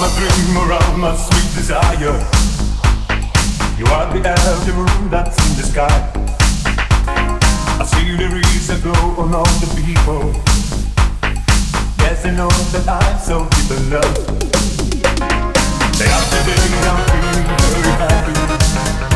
my dream, around my sweet desire. You are the elder moon that's in the sky. I see the rays that go on all the people. Yes, they know that I'm so deep in love. Day after day, I'm feeling very happy.